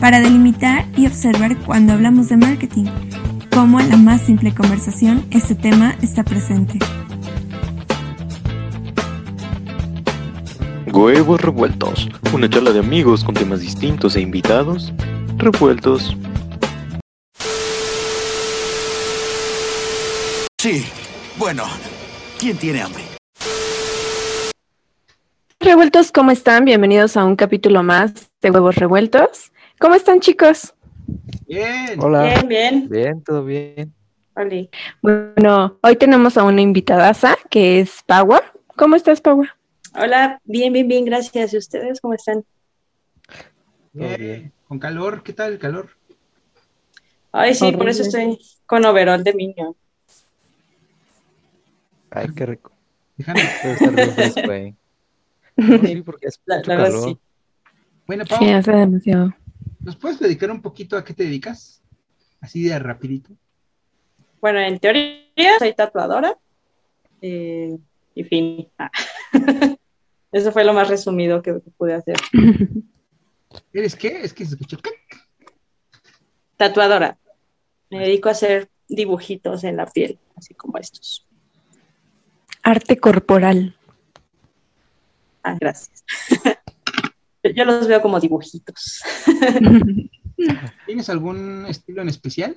para delimitar y observar cuando hablamos de marketing, cómo en la más simple conversación este tema está presente. Huevos revueltos, una charla de amigos con temas distintos e invitados revueltos. Sí, bueno, ¿quién tiene hambre? Revueltos, ¿cómo están? Bienvenidos a un capítulo más de Huevos Revueltos. ¿Cómo están, chicos? Bien. Hola. Bien, bien. Bien, todo bien. Oli. Bueno, hoy tenemos a una invitadaza que es Paua. ¿Cómo estás, Paua? Hola, bien, bien, bien, gracias. ¿Y ustedes cómo están? Todo Bien. bien. Con calor, ¿qué tal el calor? Ay, sí, por eso estoy con overol de niño. Ay, qué rico. Déjame. Estar ahí. Sí, porque es La, mucho calor. sí. Bueno, Pau, Sí, hace demasiado. ¿Nos puedes dedicar un poquito a qué te dedicas? Así de rapidito. Bueno, en teoría soy tatuadora. eh, y fin. Ah. Eso fue lo más resumido que pude hacer. ¿Eres qué? Es que se escuchó. Tatuadora. Me dedico a hacer dibujitos en la piel, así como estos. Arte corporal. Ah, gracias. Yo los veo como dibujitos. ¿Tienes algún estilo en especial?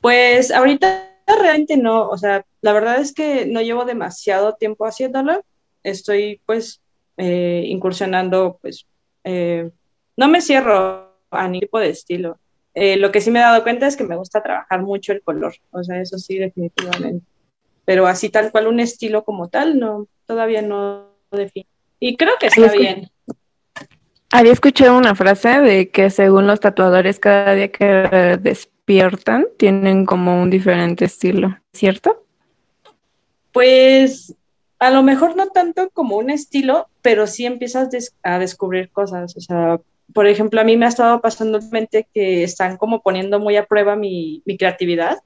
Pues ahorita realmente no, o sea, la verdad es que no llevo demasiado tiempo haciéndolo. Estoy pues eh, incursionando, pues eh, no me cierro a ningún tipo de estilo. Eh, lo que sí me he dado cuenta es que me gusta trabajar mucho el color, o sea, eso sí, definitivamente. Pero así tal cual un estilo como tal, no, todavía no defino. Y creo que está bien. Había escuchado una frase de que según los tatuadores cada día que despiertan tienen como un diferente estilo, ¿cierto? Pues a lo mejor no tanto como un estilo, pero sí empiezas des- a descubrir cosas. O sea, por ejemplo, a mí me ha estado pasando últimamente que están como poniendo muy a prueba mi, mi creatividad,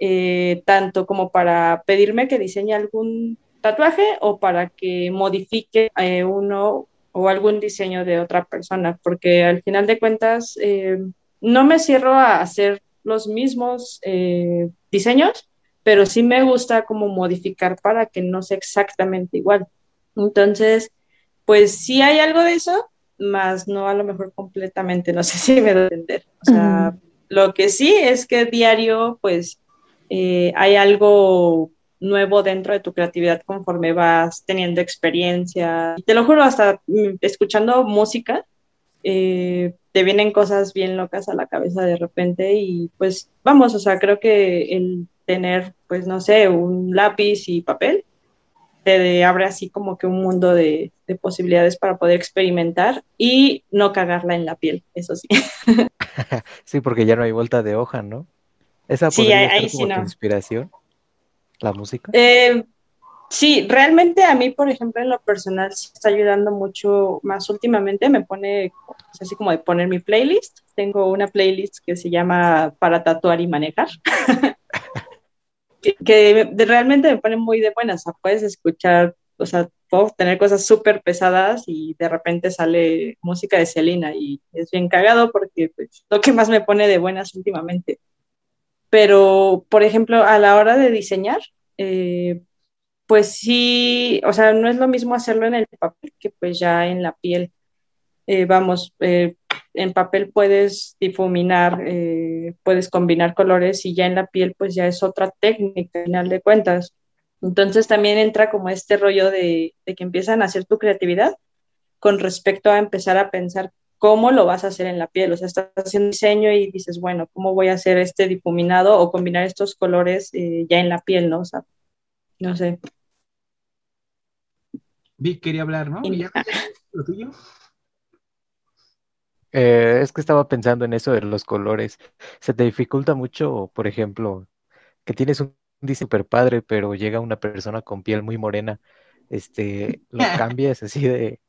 eh, tanto como para pedirme que diseñe algún tatuaje o para que modifique eh, uno o algún diseño de otra persona, porque al final de cuentas eh, no me cierro a hacer los mismos eh, diseños, pero sí me gusta como modificar para que no sea exactamente igual. Entonces, pues sí hay algo de eso, más no a lo mejor completamente, no sé si me doy a entender. O sea, lo que sí es que diario, pues, eh, hay algo nuevo dentro de tu creatividad conforme vas teniendo experiencia. Te lo juro, hasta mm, escuchando música, eh, te vienen cosas bien locas a la cabeza de repente y pues vamos, o sea, creo que el tener, pues no sé, un lápiz y papel, te abre así como que un mundo de, de posibilidades para poder experimentar y no cagarla en la piel, eso sí. Sí, porque ya no hay vuelta de hoja, ¿no? Esa Sí, podría ahí- ser ahí como sí tu no. inspiración, la música. Eh, sí, realmente a mí, por ejemplo, en lo personal, sí está ayudando mucho más últimamente. Me pone, es así como de poner mi playlist. Tengo una playlist que se llama Para tatuar y manejar. que realmente me pone muy de buenas. O sea, puedes escuchar, o sea, puedo tener cosas súper pesadas y de repente sale música de Selena y es bien cagado porque pues, lo que más me pone de buenas últimamente. Pero, por ejemplo, a la hora de diseñar, eh, pues sí, o sea, no es lo mismo hacerlo en el papel que pues ya en la piel. Eh, vamos, eh, en papel puedes difuminar, puedes combinar colores y ya en la piel pues ya es otra técnica, al final de cuentas. Entonces también entra como este rollo de que empiezan a hacer tu creatividad con respecto a empezar a pensar cómo lo vas a hacer en la piel. O sea, estás haciendo diseño y dices, bueno, ¿cómo voy a hacer este difuminado o combinar estos colores eh, ya en la piel, ¿no? O sea, no sé. Vic quería hablar, ¿no? Y- ¿Y ya lo tuyo? Eh, es que estaba pensando en eso de los colores. ¿Se te dificulta mucho, por ejemplo, que tienes un diseño super padre, pero llega una persona con piel muy morena, este, lo cambias así de...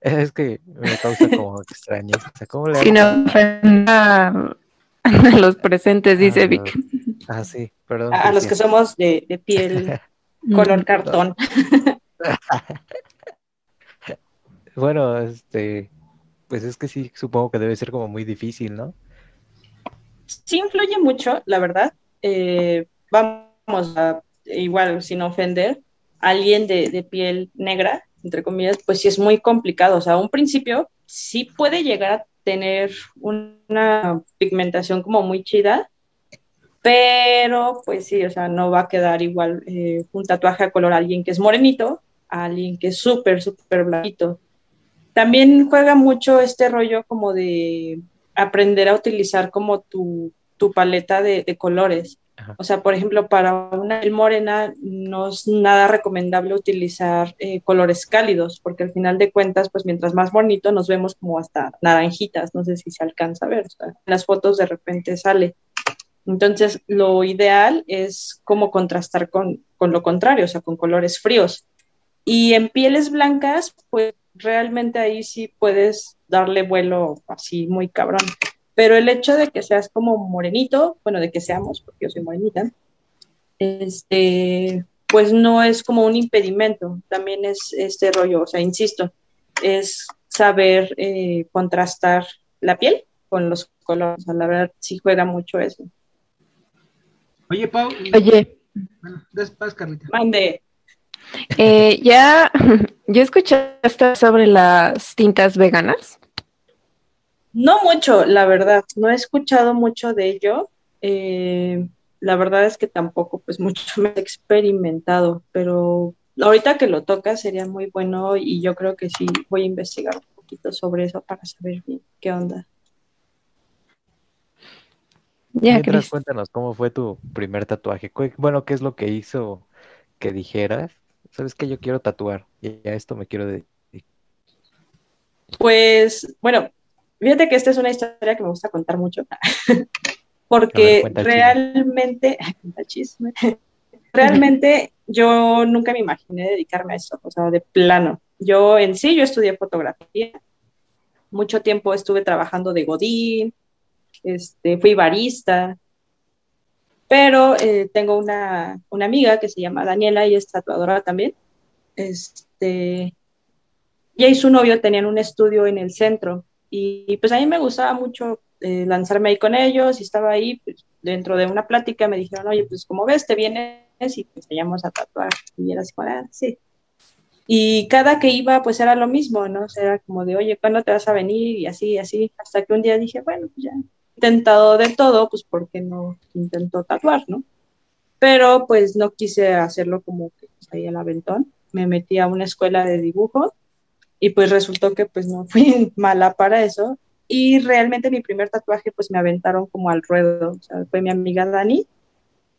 Es que me causa como extrañeza. ¿cómo le Sin ofender a los presentes, dice Ah, Vic. Ah, sí, perdón. A, a los que somos de, de piel color cartón. Bueno, este, pues es que sí, supongo que debe ser como muy difícil, ¿no? Sí influye mucho, la verdad. Eh, vamos a, igual, sin ofender, alguien de, de piel negra, entre comillas, pues sí es muy complicado. O sea, un principio sí puede llegar a tener una pigmentación como muy chida, pero pues sí, o sea, no va a quedar igual eh, un tatuaje a color a alguien que es morenito, a alguien que es súper, súper blanquito. También juega mucho este rollo como de aprender a utilizar como tu, tu paleta de, de colores. Ajá. O sea, por ejemplo, para una piel morena no es nada recomendable utilizar eh, colores cálidos, porque al final de cuentas, pues mientras más bonito nos vemos como hasta naranjitas, no sé si se alcanza a ver, o sea, en las fotos de repente sale. Entonces, lo ideal es como contrastar con, con lo contrario, o sea, con colores fríos. Y en pieles blancas, pues realmente ahí sí puedes darle vuelo así muy cabrón. Pero el hecho de que seas como morenito, bueno, de que seamos, porque yo soy morenita, este, pues no es como un impedimento, también es este rollo, o sea, insisto, es saber eh, contrastar la piel con los colores, o sea, la verdad sí juega mucho eso. Oye, Pau. Oye, Bueno, después, Carlita. Mande. eh, ya, ¿ya escuchaste sobre las tintas veganas? No mucho, la verdad, no he escuchado mucho de ello. Eh, la verdad es que tampoco, pues mucho me he experimentado, pero ahorita que lo toca sería muy bueno y yo creo que sí voy a investigar un poquito sobre eso para saber bien qué onda. Ya, Mientras cuéntanos cómo fue tu primer tatuaje. Bueno, ¿qué es lo que hizo que dijeras? ¿Sabes qué? Yo quiero tatuar y a esto me quiero dedicar. Pues, bueno, fíjate que esta es una historia que me gusta contar mucho, ver, porque chisme. realmente, el chisme. realmente yo nunca me imaginé dedicarme a eso, o sea, de plano. Yo en sí, yo estudié fotografía, mucho tiempo estuve trabajando de godín, este, fui barista, pero eh, tengo una, una amiga que se llama Daniela y es tatuadora también. Este, ella y su novio tenían un estudio en el centro y pues a mí me gustaba mucho eh, lanzarme ahí con ellos y estaba ahí pues, dentro de una plática me dijeron, oye, pues como ves, te vienes y te enseñamos a tatuar. Y era así, "Ah, sí. Y cada que iba, pues era lo mismo, ¿no? O sea, era como de, oye, ¿cuándo te vas a venir? Y así, así, hasta que un día dije, bueno, pues ya intentado de todo, pues ¿por qué no intento tatuar, no? Pero pues no quise hacerlo como que pues, ahí al aventón. Me metí a una escuela de dibujo y pues resultó que pues no fui mala para eso. Y realmente mi primer tatuaje pues me aventaron como al ruedo, o sea, fue mi amiga Dani.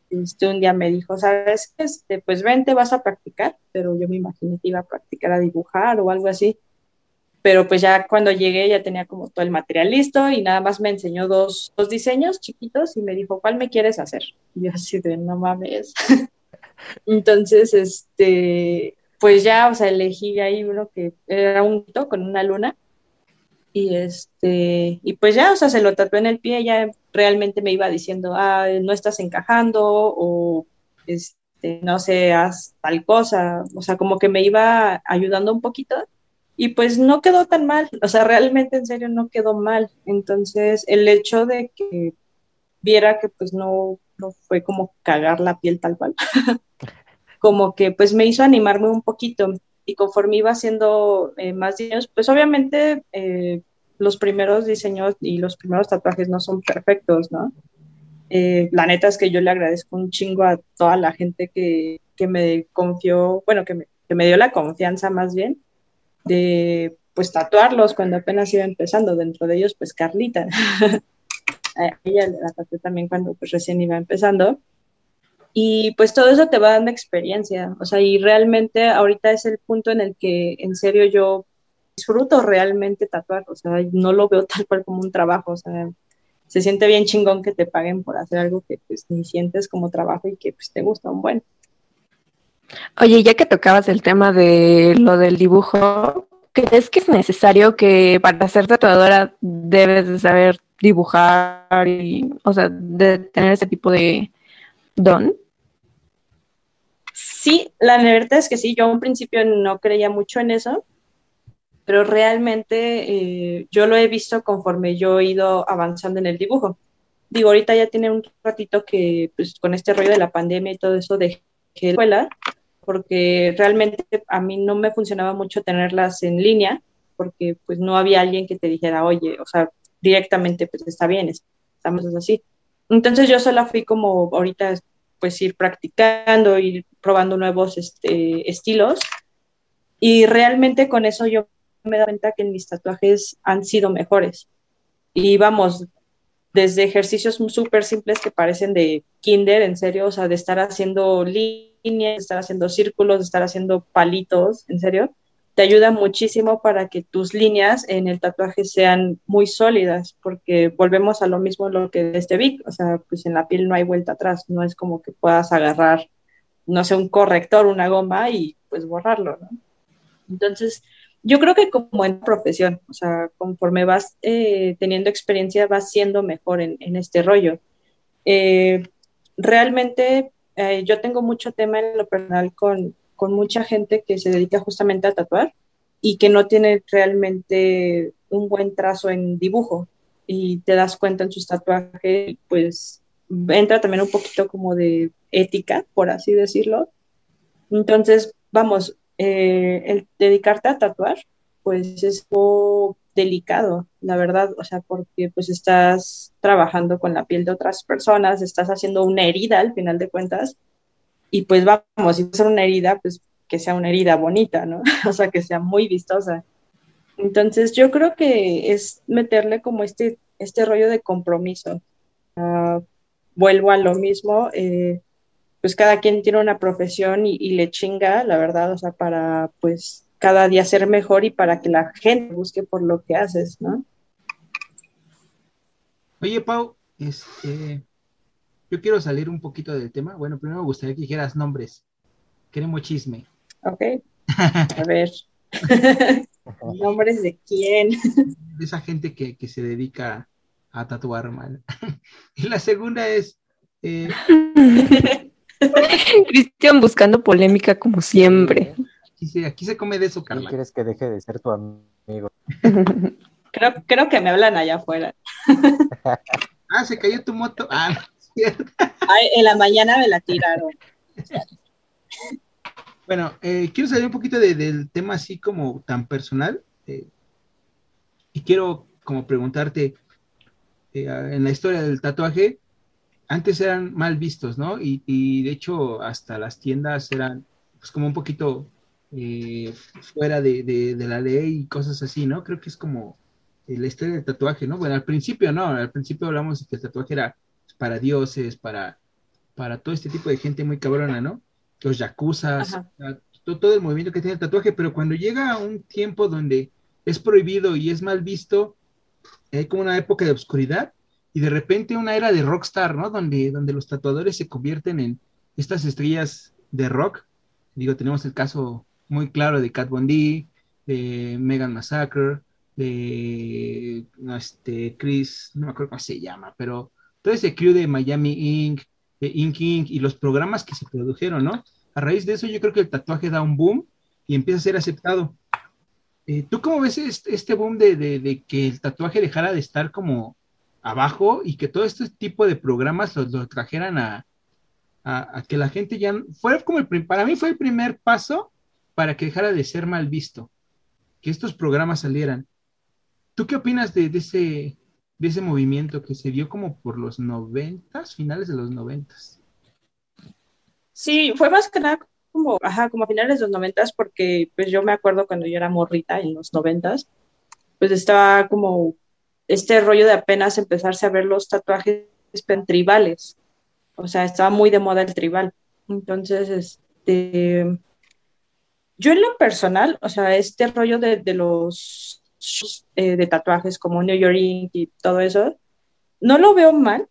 Este, un día me dijo, ¿sabes? Este, pues vente, vas a practicar, pero yo me imaginé que iba a practicar a dibujar o algo así. Pero pues ya cuando llegué ya tenía como todo el material listo y nada más me enseñó dos, dos diseños chiquitos y me dijo, ¿cuál me quieres hacer? Y yo así de, no mames. Entonces, este, pues ya, o sea, elegí ahí uno que era un hito con una luna. Y este, y pues ya, o sea, se lo tatué en el pie, ya realmente me iba diciendo, ah, no estás encajando o este, no sé, haz tal cosa, o sea, como que me iba ayudando un poquito y pues no quedó tan mal, o sea, realmente en serio no quedó mal. Entonces, el hecho de que viera que pues no, no fue como cagar la piel tal cual, como que pues me hizo animarme un poquito y conforme iba haciendo eh, más diseños, pues obviamente eh, los primeros diseños y los primeros tatuajes no son perfectos, ¿no? Eh, la neta es que yo le agradezco un chingo a toda la gente que, que me confió, bueno, que me, que me dio la confianza más bien de pues tatuarlos cuando apenas iba empezando, dentro de ellos pues Carlita. a ella la tatué también cuando pues recién iba empezando. Y pues todo eso te va dando experiencia, o sea, y realmente ahorita es el punto en el que en serio yo disfruto realmente tatuar, o sea, no lo veo tal cual como un trabajo, o sea, se siente bien chingón que te paguen por hacer algo que pues ni sientes como trabajo y que pues te gusta un buen. Oye, ya que tocabas el tema de lo del dibujo, ¿crees que es necesario que para ser tatuadora debes de saber dibujar y, o sea, de tener ese tipo de don? Sí, la verdad es que sí, yo a un principio no creía mucho en eso, pero realmente eh, yo lo he visto conforme yo he ido avanzando en el dibujo. Digo, ahorita ya tiene un ratito que pues, con este rollo de la pandemia y todo eso dejé la escuela, porque realmente a mí no me funcionaba mucho tenerlas en línea, porque pues no había alguien que te dijera, oye, o sea, directamente pues está bien, estamos así. Entonces yo sola fui como ahorita pues ir practicando, ir probando nuevos este, estilos y realmente con eso yo me doy cuenta que mis tatuajes han sido mejores. Y vamos, desde ejercicios súper simples que parecen de kinder, en serio, o sea, de estar haciendo líneas, de estar haciendo círculos, de estar haciendo palitos, en serio, te ayuda muchísimo para que tus líneas en el tatuaje sean muy sólidas, porque volvemos a lo mismo lo que este Vic, o sea, pues en la piel no hay vuelta atrás, no es como que puedas agarrar, no sé, un corrector, una goma y pues borrarlo. Entonces, yo creo que como en profesión, o sea, conforme vas eh, teniendo experiencia, vas siendo mejor en, este rollo. Eh, realmente eh, yo tengo mucho tema en lo personal con, con mucha gente que se dedica justamente a tatuar y que no tiene realmente un buen trazo en dibujo y te das cuenta en sus tatuajes, pues entra también un poquito como de ética, por así decirlo. Entonces, vamos, eh, el dedicarte a tatuar, pues es algo delicado, la verdad, o sea, porque pues estás trabajando con la piel de otras personas, estás haciendo una herida al final de cuentas, y pues vamos, si es una herida, pues que sea una herida bonita, ¿no? o sea, que sea muy vistosa. Entonces, yo creo que es meterle como este, este rollo de compromiso. Ah, vuelvo a lo mismo, eh, pues cada quien tiene una profesión y, le chinga, la verdad, o sea, para pues cada día ser mejor y para que la gente busque por lo que haces, ¿no? Oye, Pau, este, yo quiero salir un poquito del tema. Bueno, primero me gustaría que dijeras nombres. Queremos chisme. Ok. A ver. ¿Nombres de quién? De esa gente que, se dedica a tatuar mal. y la segunda es. Eh, Cristian buscando polémica como siempre. Aquí se, come de eso, Carla. quieres que deje de ser tu amigo? creo, creo que me hablan allá afuera. ah, se cayó tu moto. Ah, Ay, en la mañana me la tiraron. Bueno, eh, quiero salir un poquito del tema así como tan personal. Eh, y quiero como preguntarte, eh, en la historia del tatuaje, antes eran mal vistos, ¿no? Y, de hecho hasta las tiendas eran pues como un poquito eh, fuera de, la ley y cosas así, ¿no? Creo que es como eh, la historia del tatuaje, ¿no? Bueno, al principio no, al principio hablamos de que el tatuaje era para dioses, para, para todo este tipo de gente muy cabrona, ¿no? Los yakuzas, todo, todo el movimiento que tiene el tatuaje, pero cuando llega un tiempo donde es prohibido y es mal visto, hay como una época de oscuridad, y de repente una era de rockstar, ¿no? Donde, donde los tatuadores se convierten en estas estrellas de rock. Digo, tenemos el caso muy claro de Cat Von D, de Megan Massacre, de este, Chris, no me acuerdo cómo se llama, pero todo ese crew de Miami Inc., de Ink Inc. y los programas que se produjeron, ¿no? A raíz de eso yo creo que el tatuaje da un boom y empieza a ser aceptado. Eh, ¿Tú cómo ves este, boom de, que el tatuaje dejara de estar como abajo y que todo este tipo de programas los, trajeran a, que la gente ya fue como el para mí fue el primer paso para que dejara de ser mal visto que estos programas salieran ¿tú qué opinas de, ese de ese movimiento que se dio como por los noventas finales de los noventas sí fue más que nada como ajá como a finales de los noventas porque pues yo me acuerdo cuando yo era morrita en los noventas pues estaba como este rollo de apenas empezarse a ver los tatuajes tribales. O sea, estaba muy de moda el tribal. Entonces, este, yo en lo personal, o sea, este rollo de, los eh, de tatuajes como New York y todo eso, no lo veo mal,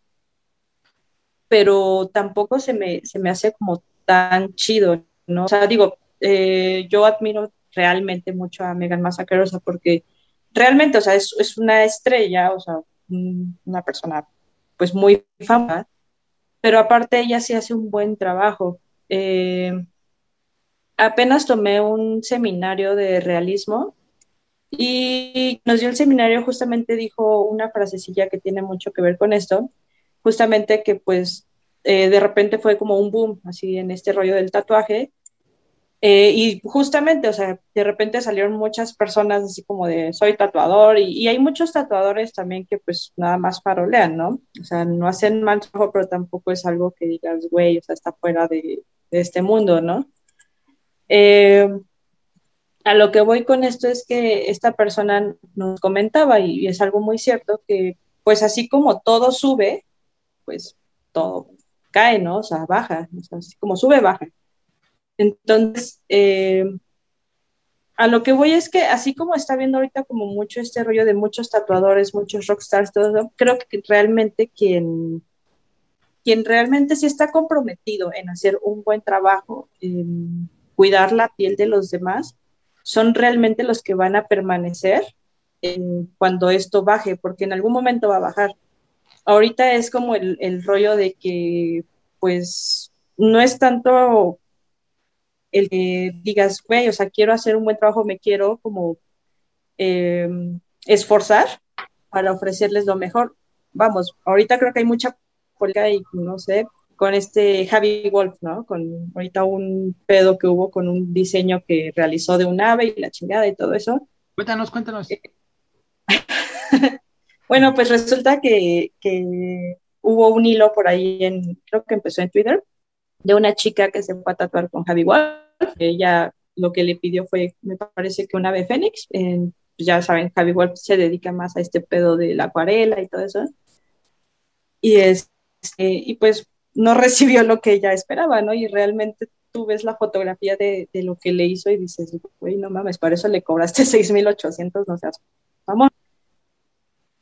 pero tampoco se me, se me hace como tan chido, ¿no? O sea, digo, eh, yo admiro realmente mucho a Megan Massacre, porque realmente, o sea, es, es una estrella, o sea, una persona pues muy famosa, pero aparte ella sí hace un buen trabajo. Eh, apenas tomé un seminario de realismo y nos dio el seminario, justamente dijo una frasecilla que tiene mucho que ver con esto, justamente que pues eh, de repente fue como un boom así en este rollo del tatuaje eh, y justamente, o sea, de repente salieron muchas personas así como de soy tatuador y, hay muchos tatuadores también que pues nada más parolean, ¿no? O sea, no hacen mal trabajo, pero tampoco es algo que digas, güey, o sea, está fuera de, este mundo, ¿no? Eh, a lo que voy con esto es que esta persona nos comentaba y, es algo muy cierto que pues así como todo sube, pues todo cae, ¿no? O sea, baja, o sea, así como sube, baja. Entonces, eh, a lo que voy es que así como está viendo ahorita como mucho este rollo de muchos tatuadores, muchos rockstars, todo creo que realmente quien, quien realmente sí está comprometido en hacer un buen trabajo, en cuidar la piel de los demás, son realmente los que van a permanecer cuando esto baje, porque en algún momento va a bajar. Ahorita es como el, el rollo de que, pues, no es tanto el que digas, güey, o sea, quiero hacer un buen trabajo, me quiero como eh, esforzar para ofrecerles lo mejor. Vamos, ahorita creo que hay mucha política y no sé, con este Javi Wolf, ¿no? Con ahorita un pedo que hubo con un diseño que realizó de un ave y la chingada y todo eso. Cuéntanos, cuéntanos. bueno, pues resulta que, que, hubo un hilo por ahí en, creo que empezó en Twitter, de una chica que se fue a tatuar con Javi Wolf ella lo que le pidió fue, me parece que un ave fénix. Pues ya saben, Javi Wolf se dedica más a este pedo de la acuarela y todo eso. Y, es, y pues no recibió lo que ella esperaba, ¿no? Y realmente tú ves la fotografía de, de lo que le hizo y dices, güey, no mames, para eso le cobraste 6.800, no seas vamos.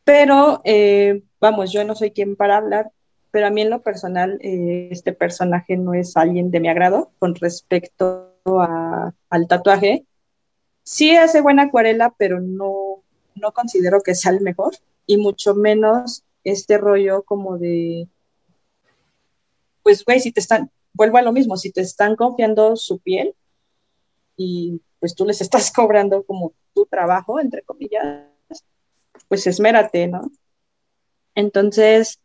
Pero, eh, vamos, yo no soy quien para hablar, pero a mí en lo personal eh, este personaje no es alguien de mi agrado con respecto al tatuaje. Sí hace buena acuarela, pero no, no considero que sea el mejor y mucho menos este rollo como de, pues güey, si te están, vuelvo a lo mismo, si te están confiando su piel y pues tú les estás cobrando como tu trabajo, entre comillas, pues esmérate, ¿no? Entonces,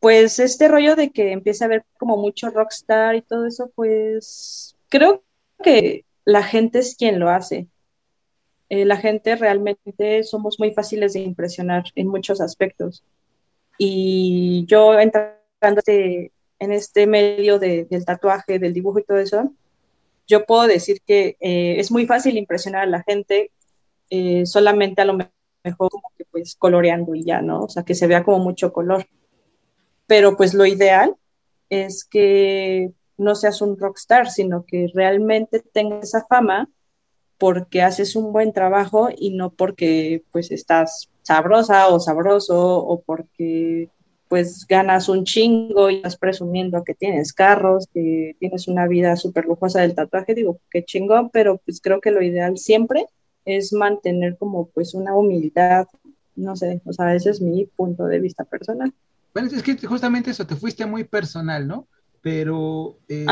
pues este rollo de que empiece a haber como mucho rockstar y todo eso, pues creo que la gente es quien lo hace. Eh, la gente realmente somos muy fáciles de impresionar en muchos aspectos. Y yo entrando este, en este medio del tatuaje, del dibujo y todo eso, yo puedo decir que eh, es muy fácil impresionar a la gente eh, solamente a lo mejor como que pues coloreando y ya, ¿no? O sea, que se vea como mucho color pero pues lo ideal es que no seas un rockstar, sino que realmente tengas esa fama porque haces un buen trabajo y no porque pues estás sabrosa o sabroso o porque pues ganas un chingo y estás presumiendo que tienes carros, que tienes una vida súper lujosa del tatuaje, digo, qué chingón, pero pues creo que lo ideal siempre es mantener como pues una humildad, no sé, o sea, ese es mi punto de vista personal. Bueno, es que justamente eso, te fuiste muy personal, ¿no? Pero eh,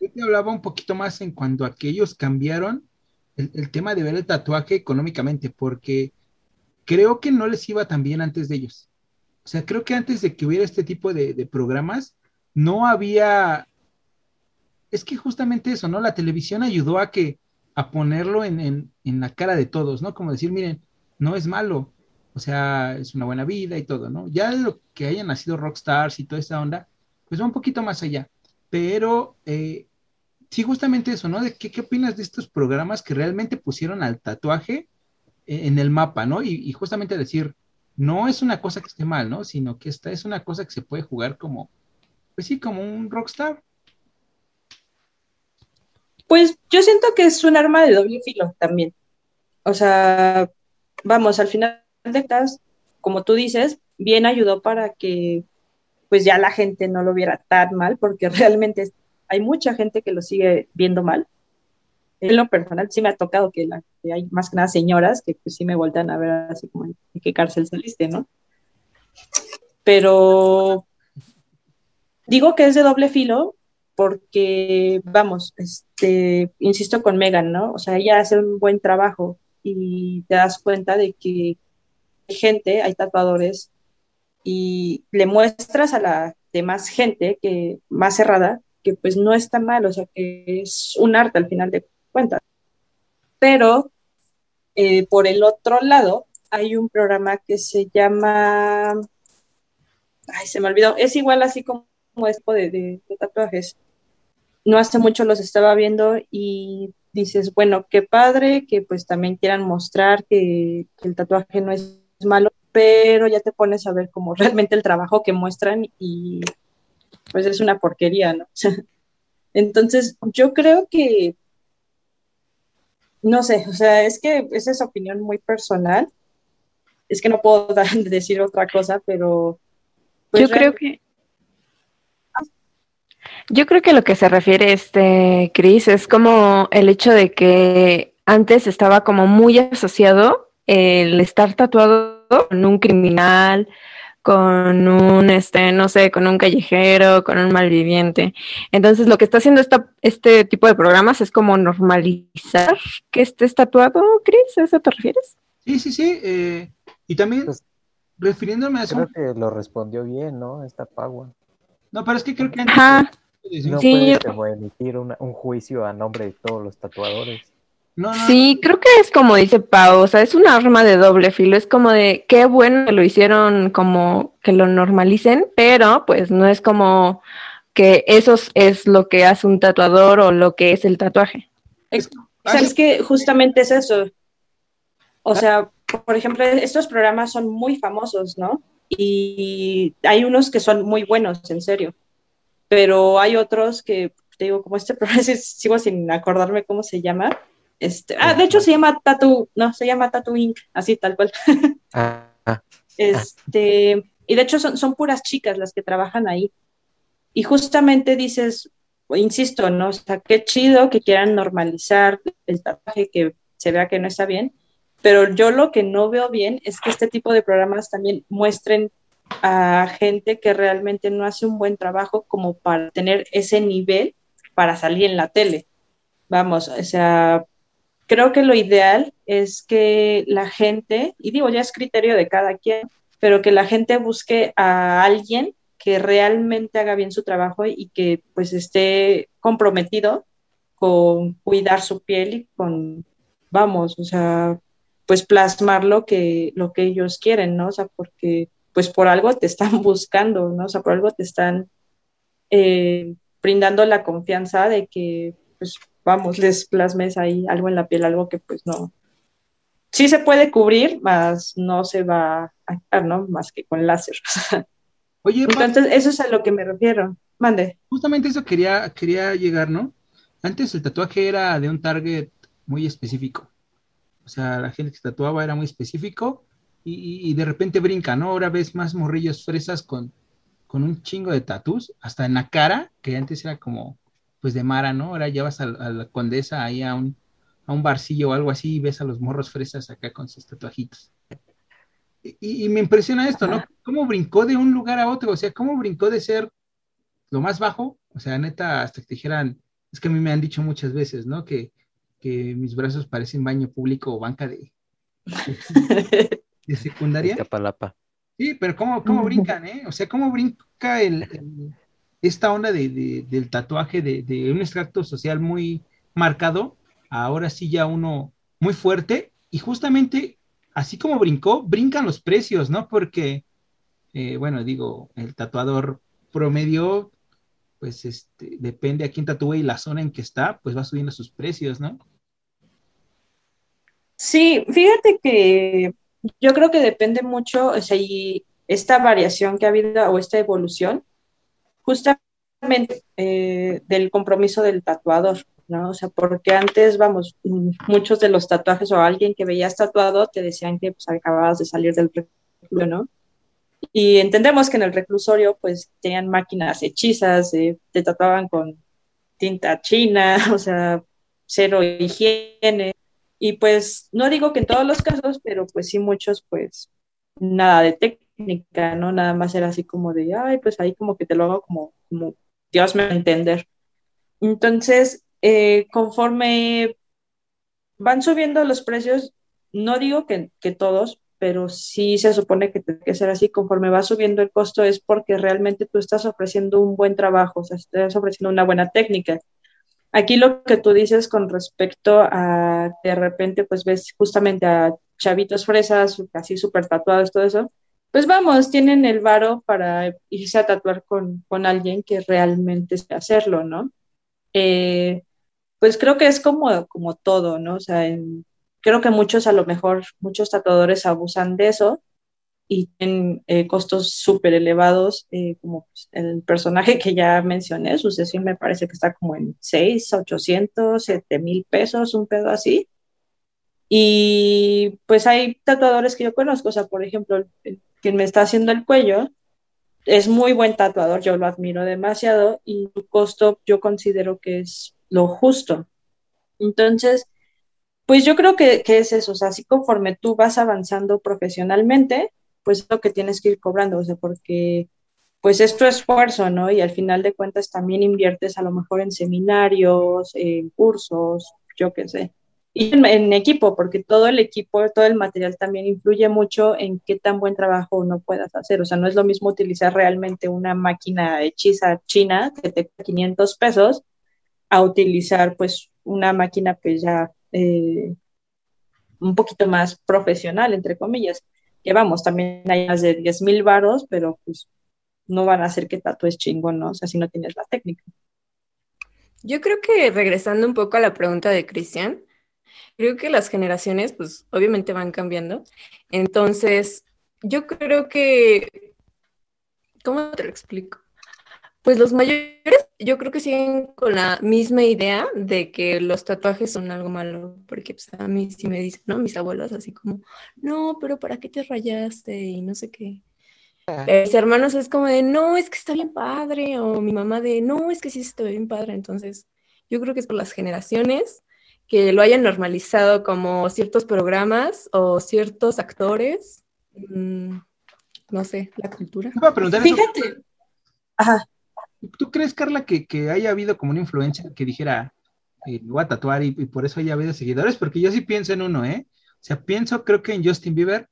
yo te hablaba un poquito más en cuanto a que ellos cambiaron el, tema de ver el tatuaje económicamente, porque creo que no les iba tan bien antes de ellos. O sea, creo que antes de que hubiera este tipo de, programas, no había... Es que justamente eso, ¿no? La televisión ayudó a que a ponerlo en, en la cara de todos, ¿no? Como decir, miren, no es malo, o sea, es una buena vida y todo, ¿no? Ya lo que hayan nacido rockstars y toda esa onda, pues va un poquito más allá. Pero eh, sí, justamente eso, ¿no? ¿De qué, qué, opinas de estos programas que realmente pusieron al tatuaje eh, en el mapa, ¿no? Y, justamente decir, no es una cosa que esté mal, ¿no? Sino que esta es una cosa que se puede jugar como, pues sí, como un rockstar. Pues yo siento que es un arma de doble filo también. O sea, vamos, al final de cuentas, como tú dices, bien ayudó para que pues ya la gente no lo viera tan mal, porque realmente hay mucha gente que lo sigue viendo mal. En lo personal sí me ha tocado que, hay más que nada señoras que pues sí me vueltan a ver así como en qué cárcel saliste, ¿no? Pero digo que es de doble filo porque, vamos, este, insisto con Megan, ¿no? O sea, ella hace un buen trabajo y te das cuenta de que gente, hay tatuadores, y le muestras a la demás gente que más cerrada que pues no está mal, o sea, que es un arte al final de cuentas. Pero eh, por el otro lado, hay un programa que se llama, ay, se me olvidó, es igual así como esto de, de, tatuajes. No hace mucho los estaba viendo y dices, bueno, qué padre que pues también quieran mostrar que, que el tatuaje no es malo, pero ya te pones a ver como realmente el trabajo que muestran y pues es una porquería, ¿no? Entonces, yo creo que, no sé, o sea, es que esa es opinión muy personal. Es que no puedo decir otra cosa, pero... Pues, yo creo que... Yo creo que lo que se refiere este Chris es como el hecho de que antes estaba como muy asociado el estar tatuado con un criminal, con un, este, no sé, con un callejero, con un malviviente. Entonces, lo que está haciendo esta, este tipo de programas es como normalizar que estés tatuado, Chris, ¿a eso te refieres? Sí, sí, sí. Eh, y también, pues, refiriéndome a eso... Creo que lo respondió bien, ¿no? Esta Pagua. No, pero es que creo que... Ajá. No sí. puedes emitir un juicio a nombre de todos los tatuadores sí, creo que es como dice Pau, o sea, es un arma de doble filo, es como de qué bueno que lo hicieron como que lo normalicen, pero pues no es como que eso es lo que hace un tatuador o lo que es el tatuaje. o sea, es que justamente es eso. O sea, por ejemplo, estos programas son muy famosos, ¿no? Y hay unos que son muy buenos, en serio. Pero hay otros que, te digo, como este programa, sigo sin acordarme cómo se llama, este, ah, de hecho se llama Tattoo, no, se llama Tattoo Inc., así tal cual. Ah, ah. este, y de hecho son, son puras chicas las que trabajan ahí. Y justamente dices, insisto, ¿no? O sea, qué chido que quieran normalizar el tatuaje, que se vea que no está bien, pero yo lo que no veo bien es que este tipo de programas también muestren a gente que realmente no hace un buen trabajo como para tener ese nivel para salir en la tele. Vamos, o sea, creo que lo ideal es que la gente, y digo, ya es criterio de cada quien, pero que la gente busque a alguien que realmente haga bien su trabajo y que pues esté comprometido con cuidar su piel y con, vamos, o sea, pues plasmar lo que, lo que ellos quieren, ¿no? O sea, porque pues por algo te están buscando, ¿no? O sea, por algo te están eh, brindando la confianza de que pues vamos, les plasmes ahí algo en la piel, algo que pues no. Sí se puede cubrir, más no se va a quitar, ¿no? Más que con láser. Oye, entonces eso es a lo que me refiero. Mande. Justamente eso quería, quería llegar, ¿no? Antes el tatuaje era de un target muy específico. O sea, la gente que se tatuaba era muy específico y, de repente brinca, ¿no? Ahora ves más morrillos fresas con, con un chingo de tatus, hasta en la cara, que antes era como pues de Mara, ¿no? Ahora llevas a, a la condesa ahí a un, a un barcillo o algo así y ves a los morros fresas acá con sus tatuajitos. Y, me impresiona esto, ¿no? ¿Cómo brincó de un lugar a otro? O sea, ¿cómo brincó de ser lo más bajo? O sea, neta, hasta que te dijeran, es que a mí me han dicho muchas veces, ¿no? Que, que mis brazos parecen baño público o banca de, de, secundaria. Sí, pero ¿cómo, cómo brincan, eh? O sea, ¿cómo brinca el esta onda de, del tatuaje de, un extracto social muy marcado, ahora sí ya uno muy fuerte, y justamente así como brincó, brincan los precios, ¿no? Porque, eh, bueno, digo, el tatuador promedio, pues este, depende a quién tatúe y la zona en que está, pues va subiendo sus precios, ¿no? Sí, fíjate que yo creo que depende mucho, o sea, y esta variación que ha habido o esta evolución, justamente eh, del compromiso del tatuador. ¿no? O sea, porque antes, vamos, muchos de los tatuajes o alguien que veías tatuado te decían que pues, acababas de salir del reclusorio, ¿no? Y entendemos que en el reclusorio pues tenían máquinas hechizas, eh, te tatuaban con tinta china, o sea, cero higiene. Y pues no digo que en todos los casos, pero pues sí muchos pues nada de técnica, ¿no? Nada más era así como de, ay, pues ahí como que te lo hago como, como Dios me va a entender. Entonces, eh, conforme van subiendo los precios, no digo que, que, todos, pero sí se supone que tiene que ser así, conforme va subiendo el costo es porque realmente tú estás ofreciendo un buen trabajo, o sea, estás ofreciendo una buena técnica. Aquí lo que tú dices con respecto a de repente pues ves justamente a chavitos fresas, así súper tatuados, todo eso, pues vamos, tienen el varo para irse a tatuar con, con alguien que realmente sé hacerlo, ¿no? Eh, pues creo que es como, como todo, ¿no? O sea, creo que muchos, a lo mejor, muchos tatuadores abusan de eso y tienen eh, costos súper elevados, eh, como pues, el personaje que ya mencioné, su me parece que está como en 6, 800, 7 mil pesos, un pedo así. Y pues hay tatuadores que yo conozco, o sea, por ejemplo, quien me está haciendo el cuello, es muy buen tatuador, yo lo admiro demasiado y su costo yo considero que es lo justo. Entonces, pues yo creo que, es eso, o sea, así conforme tú vas avanzando profesionalmente, pues es lo que tienes que ir cobrando, o sea, porque pues es tu esfuerzo, ¿no? Y al final de cuentas también inviertes a lo mejor en seminarios, en cursos, yo qué sé y en, equipo, porque todo el equipo, todo el material también influye mucho en qué tan buen trabajo uno puedas hacer. O sea, no es lo mismo utilizar realmente una máquina hechiza china que te cuesta 500 pesos a utilizar pues una máquina pues ya eh, un poquito más profesional, entre comillas. Que vamos, también hay más de 10 mil varos, pero pues no van a hacer que es chingón, ¿no? O sea, si no tienes la técnica. Yo creo que regresando un poco a la pregunta de Cristian, creo que las generaciones, pues obviamente van cambiando. Entonces, yo creo que, ¿cómo te lo explico? Pues los mayores, yo creo que siguen con la misma idea de que los tatuajes son algo malo, porque pues, a mí sí me dicen, ¿no? Mis abuelos así como, no, pero ¿para qué te rayaste? Y no sé qué. Ah. Mis hermanos es como de, no, es que está bien padre, o mi mamá de, no, es que sí está bien padre. Entonces, yo creo que es por las generaciones que lo hayan normalizado como ciertos programas o ciertos actores. Mm, no sé, la cultura. Fíjate. Ajá. ¿Tú crees, Carla, que, haya habido como una influencia que dijera, eh, voy a tatuar y, por eso haya habido seguidores? Porque yo sí pienso en uno, ¿eh? O sea, pienso, creo que en Justin Bieber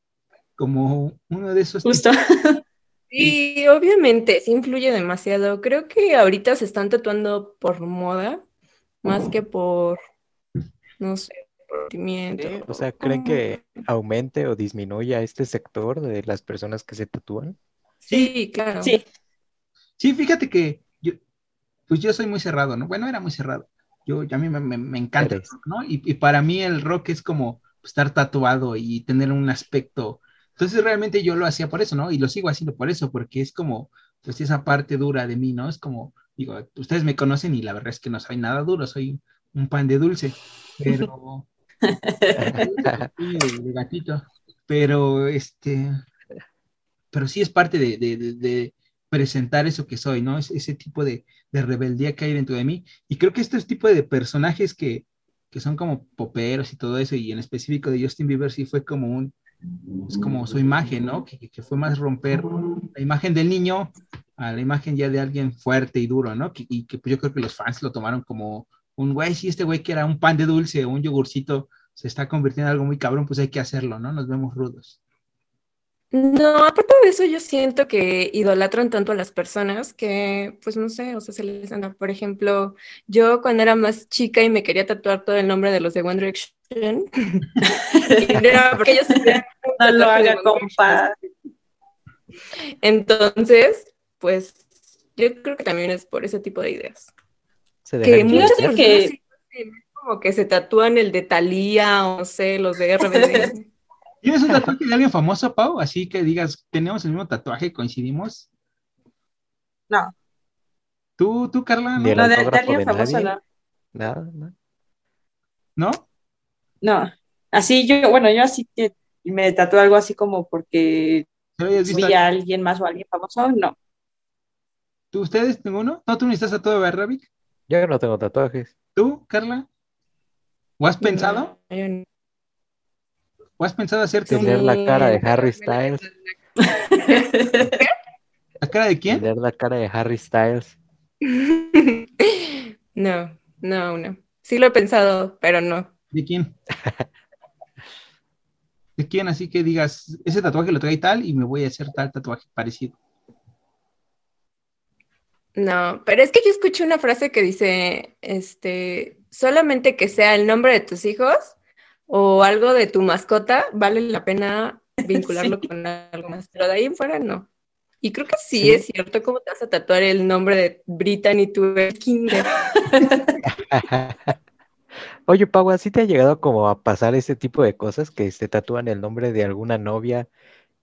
como uno de esos. Justo. Sí, obviamente, sí influye demasiado. Creo que ahorita se están tatuando por moda más que por no sé, o sea, ¿creen que aumente o disminuya este sector de las personas que se tatúan? Sí, claro. Sí. Sí, fíjate que yo, pues yo soy muy cerrado, ¿no? Bueno, era muy cerrado. Yo, a mí me, encanta, ¿no? Y, para mí el rock es como estar tatuado y tener un aspecto. Entonces realmente yo lo hacía por eso, ¿no? Y lo sigo haciendo por eso, porque es como, pues esa parte dura de mí, ¿no? Es como, digo, ustedes me conocen y la verdad es que no soy nada duro, soy un pan de dulce pero de, gatito, pero este, pero sí es parte de, presentar eso que soy, ¿no? Es, ese tipo de, rebeldía que hay dentro de mí. Y creo que este tipo de personajes que, son como poperos y todo eso, y en específico de Justin Bieber sí fue como un, es como su imagen, ¿no? Que, fue más romper la imagen del niño a la imagen ya de alguien fuerte y duro, ¿no? y que pues, yo creo que los fans lo tomaron como un güey, si este güey que era un pan de dulce o un yogurcito se está convirtiendo en algo muy cabrón, pues hay que hacerlo, ¿no? Nos vemos rudos. No, aparte de eso, yo siento que idolatran tanto a las personas que, pues no sé, o sea, se les anda. Por ejemplo, yo cuando era más chica y me quería tatuar todo el nombre de los de One Direction, porque ellos no lo hagan, compa. Entonces, pues yo creo que también es por ese tipo de ideas que muchas personas que... como que se tatúan el de Thalía o no sé, los de RBD. ¿Tienes un tatuaje de alguien famoso, Pau? Así que digas, tenemos el mismo tatuaje, coincidimos. No. ¿Tú, tú Carla? ¿no? Lo de, alguien famoso, no. Nada, nada. ¿No? No, así yo, bueno, yo así que me tatué algo así como porque vi a alguien más o a alguien famoso, no. ¿Tú, ¿Ustedes ninguno? ¿No tú ni estás tatuado, ¿verdad, Vic? Yo no tengo tatuajes. ¿Tú, Carla? ¿O has pensado? No. ¿O has pensado hacerte un- Tener la cara de Harry Styles. la cara de quién? Tener la cara de Harry Styles. No, no, no. Sí lo he pensado, pero no. ¿De quién? ¿De quién? Así que digas, ese tatuaje lo trae tal y me voy a hacer tal tatuaje parecido. No, pero es que yo escuché una frase que dice, este, solamente que sea el nombre de tus hijos o algo de tu mascota, vale la pena vincularlo con algo más, pero de ahí en fuera no. Y creo que sí, Sí. es cierto, ¿cómo te vas a tatuar el nombre de Brittany tu Kinder? Oye, Pau, ¿así te ha llegado como a pasar ese tipo de cosas que se tatúan el nombre de alguna novia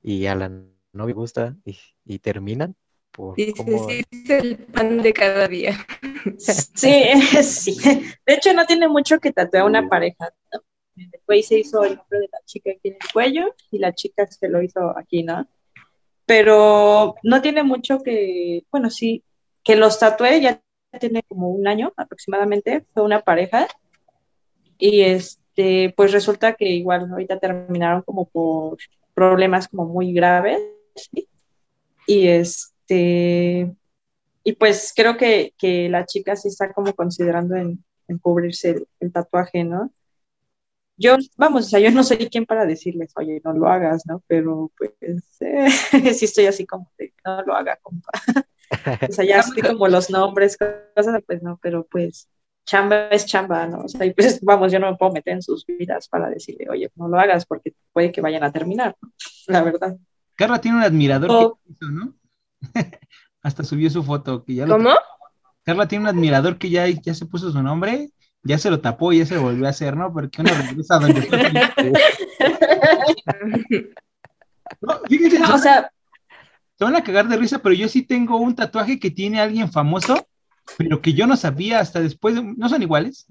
y a la novia gusta y, y terminan? Por Dice, cómo- sí, es el pan de cada día. Sí, sí. De hecho, no tiene mucho que tatuar a una pareja. ¿no? El güey se hizo el nombre de la chica aquí en el cuello y la chica se lo hizo aquí, ¿no? Pero no tiene mucho que, bueno, sí, que los tatué ya tiene como un año aproximadamente, fue una pareja y este, pues resulta que igual ahorita terminaron como por problemas como muy graves, ¿sí? Y este, y pues creo que, que la chica sí está como considerando en, en cubrirse el, el tatuaje, ¿no? Yo, vamos, o sea, yo no soy quien para decirles, oye, no lo hagas, ¿no? Pero pues eh, sí estoy así como de, no lo haga, compa. O sea, ya así como los nombres, cosas, pues no, pero pues chamba es chamba, ¿no? O sea, y pues vamos, yo no me puedo meter en sus vidas para decirle, oye, no lo hagas porque puede que vayan a terminar, ¿no? La verdad. Carla tiene un admirador Oh. que hizo, ¿no? Hasta subió su foto. Que ya lo- ¿Cómo? Carla tiene un admirador que ya, ya se puso su nombre, ya se lo tapó y ya se lo volvió a hacer, ¿no? Porque una regresa donde está. No, fíjense, No, o sea, se van a cagar de risa, pero yo sí tengo un tatuaje que tiene alguien famoso, pero que yo no sabía hasta después, de- no son iguales,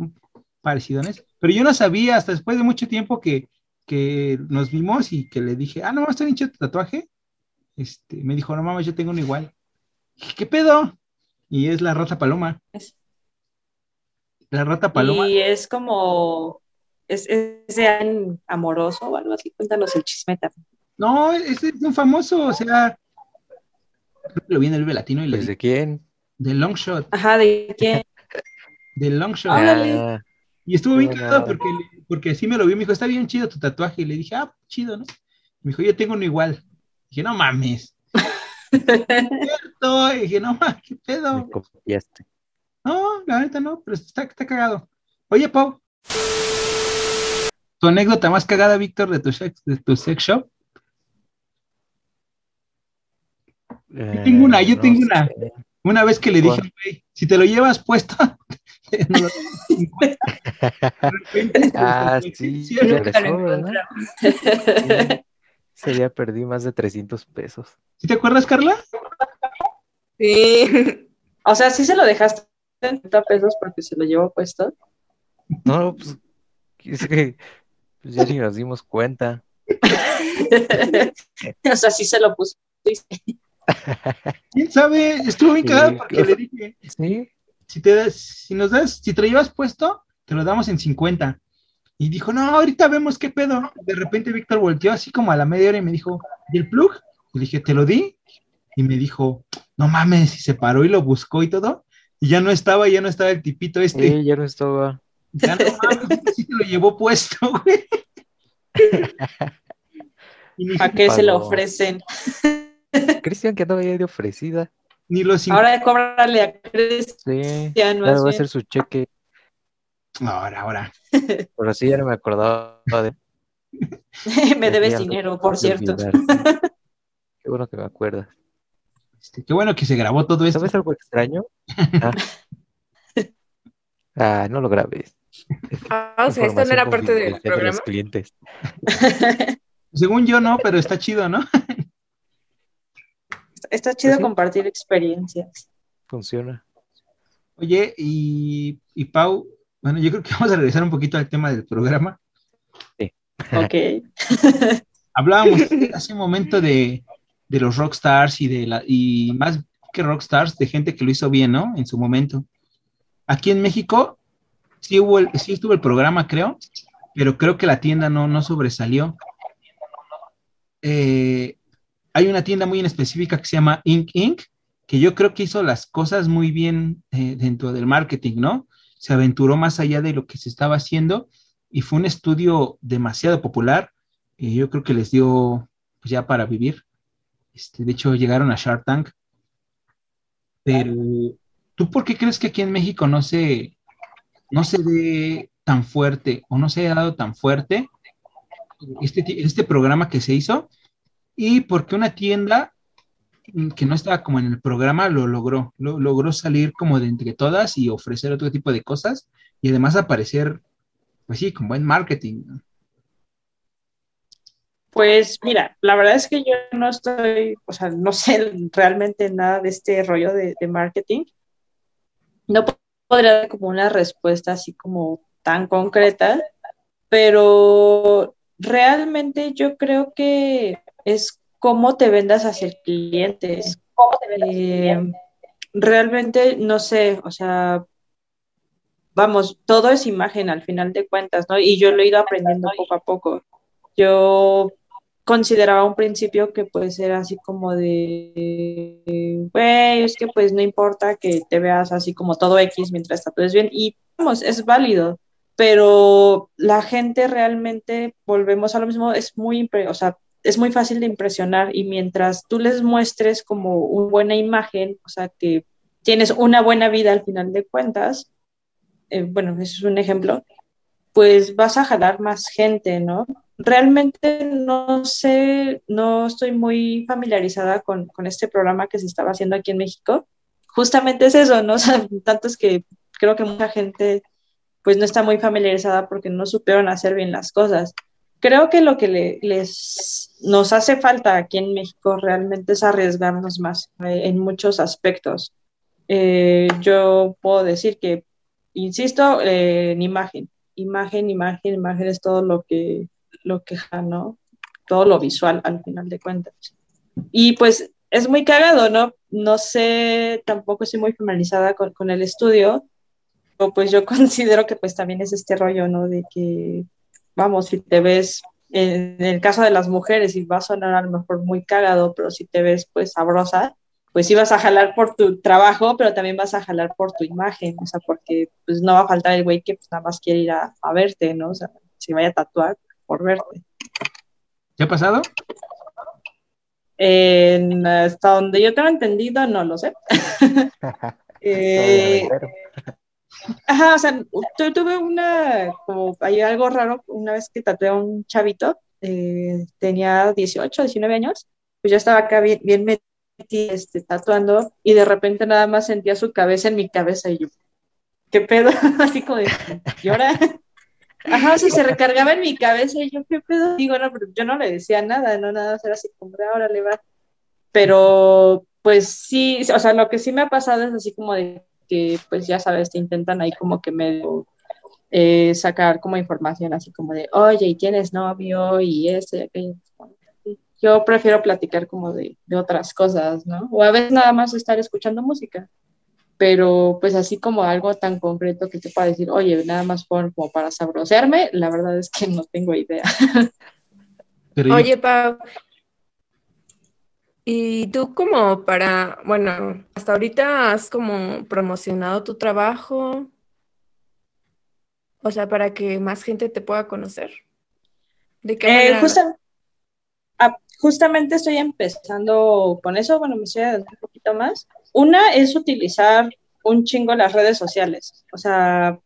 parecidones, pero yo no sabía hasta después de mucho tiempo que, que nos vimos y que le dije, ah, no, está bien chido tu tatuaje. Este, me dijo, no mames, yo tengo uno igual. Dije, ¿qué pedo? Y es la rata paloma. Es- La rata paloma. y es como, es, es de amoroso o algo así, cuéntanos el chismeta. No, ese es un famoso, o sea, creo que lo vi en el Vive Latino y le Pues, ¿de dije, quién? de Long Shot, Ajá, ¿de quién? de Long Shot. Órale. Ah, Y estuvo bien cagado porque, porque sí me lo vio, me dijo, está bien chido tu tatuaje. Y le dije, ah, chido, ¿no? Me dijo, yo tengo uno igual. Dije, no mames. Cierto. Y dije, no mames, qué pedo. me. No, la neta no, pero está, está cagado. Oye, Pau. Tu anécdota más cagada, Víctor, de tu sex, de tu sex shop. Yo tengo una, yo tengo una. Una vez que le dije, güey, si te lo llevas puesto, no lo tengo en 50. De repente, Ah, pues, sí, regresó, ¿verdad? encontramos. Sí. Ese día perdí más de 300 pesos. ¿Sí te acuerdas, Carla? Sí. O sea, sí se lo dejaste en 30 pesos porque se lo llevó puesto. No, pues es que pues, ya ni nos dimos cuenta. o sea, sí se lo puso. ¿Quién sabe? Estuvo bien Sí, cagado porque claro. le dije, Sí, si te das, si nos das, si te lo llevas puesto, te lo damos en 50. Y dijo, no, ahorita vemos qué pedo. De repente Víctor volteó así como a la media hora y me dijo, ¿y el plug? Y le dije, ¿te lo di? Y me dijo, no mames, y se paró y lo buscó y todo. Y ya no estaba, ya no estaba el tipito este. sí, ya no estaba. Ya no mames, sí te lo llevó puesto, güey. ¿A qué se lo ofrecen? Cristian que andaba ahí de ofrecida. ni los Ahora cóbrale a Cristian. Sí, ahora va a ser su cheque. Ahora, ahora. Pero sí, ya no me acordaba de. Me debes dinero, por cierto. Qué bueno que me acuerdas. Este, qué bueno que se grabó todo esto. ¿Sabes algo extraño? Ah, Ah, no lo grabes. Ah, o sea, esto no era parte del de programa. los clientes. Según yo no, pero está chido, ¿no? Está chido Pues sí. compartir experiencias. Funciona. Oye, y, y Pau, Bueno, yo creo que vamos a regresar un poquito al tema del programa. Sí. Ok. Hablábamos hace un momento de, de los rockstars y de la, y más que rockstars, de gente que lo hizo bien, ¿no? En su momento. Aquí en México sí hubo el, sí estuvo el programa, creo, pero creo que la tienda no, no sobresalió. Eh, hay una tienda muy en específica que se llama Ink Inc., que yo creo que hizo las cosas muy bien eh, dentro del marketing, ¿no? Se aventuró más allá de lo que se estaba haciendo y fue un estudio demasiado popular. y yo creo que les dio pues, ya para vivir. Este, de hecho, llegaron a Shark Tank. Pero, ¿tú por qué crees que aquí en México no se, no se ve tan fuerte o no se ha dado tan fuerte este, este programa que se hizo? Y porque una tienda que no estaba como en el programa lo logró, lo, logró salir como de entre todas y ofrecer otro tipo de cosas y además aparecer, pues sí, con buen marketing. Pues mira, la verdad es que yo no estoy, o sea, no sé realmente nada de este rollo de, de marketing. No podría dar como una respuesta así como tan concreta, pero realmente yo creo que es cómo te vendas hacia el cliente. Eh, realmente, no sé, o sea, vamos, todo es imagen al final de cuentas, ¿no? Y yo lo he ido aprendiendo poco a poco. Yo consideraba un principio que puede ser así como de, güey, es que pues no importa que te veas así como todo X mientras tatúes bien y vamos, es válido, pero la gente realmente, volvemos a lo mismo, es muy, o sea, es muy fácil de impresionar y mientras tú les muestres como una buena imagen, o sea, que tienes una buena vida al final de cuentas, eh, bueno, eso es un ejemplo, pues vas a jalar más gente, ¿no? Realmente no sé, no estoy muy familiarizada con, con este programa que se estaba haciendo aquí en México. Justamente es eso, ¿no? O sea, tanto es que creo que mucha gente pues no está muy familiarizada porque no supieron hacer bien las cosas creo que lo que les nos hace falta aquí en México realmente es arriesgarnos más eh, en muchos aspectos. Eh, yo puedo decir que, insisto, eh, en imagen, imagen, imagen, imagen es todo lo que, lo que, ¿no? Todo lo visual al final de cuentas. Y pues es muy cagado, ¿no? No sé, tampoco estoy muy familiarizada con, con el estudio, pero pues yo considero que pues también es este rollo, ¿no? De que vamos, si te ves, en el caso de las mujeres, y va a sonar a lo mejor muy cagado, pero si te ves pues sabrosa, pues sí vas a jalar por tu trabajo, pero también vas a jalar por tu imagen, o sea, porque pues no va a faltar el güey que pues nada más quiere ir a, verte, ¿no? O sea, si vaya a tatuar por verte. ¿Qué ha pasado? hasta donde yo tengo entendido, no lo sé. eh, Ajá, o sea, tuve una, como hay algo raro, una vez que tatué a un chavito, eh, tenía 18, 19 años, pues yo estaba acá bien, bien metida, este, tatuando, y de repente nada más sentía su cabeza en mi cabeza y yo, ¿qué pedo? Así como de, ¿y ahora? Ajá, si se recargaba en mi cabeza y yo, ¿qué pedo? Digo, no, pero yo no le decía nada, no, nada, era así como, ahora le va. Pero, pues sí, o sea, lo que sí me ha pasado es así como de que pues ya sabes, te intentan ahí como que medio eh, sacar como información así como de, oye, ¿y tienes novio? Y eso Yo prefiero platicar como de, otras cosas, ¿no? O a veces nada más estar escuchando música. Pero pues así como algo tan concreto que te pueda decir, oye, nada más como para sabrosearme, la verdad es que no tengo idea. Oye, Pau, y tú como para, bueno, hasta ahorita has como promocionado tu trabajo, o sea, para que más gente te pueda conocer. ¿De qué eh, ah, justamente estoy empezando con eso, bueno, me estoy un poquito más. Una es utilizar un chingo las redes sociales, o sea,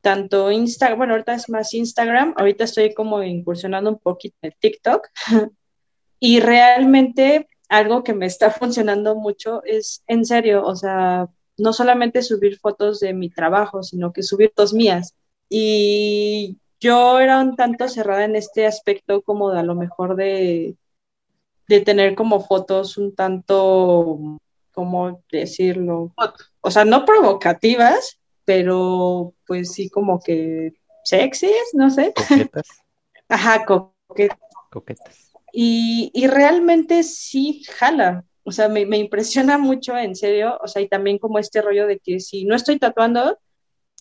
tanto Instagram, bueno, ahorita es más Instagram, ahorita estoy como incursionando un poquito en TikTok. Y realmente algo que me está funcionando mucho es, en serio, o sea, no solamente subir fotos de mi trabajo, sino que subir fotos mías. Y yo era un tanto cerrada en este aspecto como de a lo mejor de, de tener como fotos un tanto, ¿cómo decirlo? O sea, no provocativas, pero pues sí como que sexys, no sé. Coquetas. Ajá, coquetas. Coquetas. Y, y realmente sí jala. O sea, me, me impresiona mucho, en serio. O sea, y también como este rollo de que si no estoy tatuando,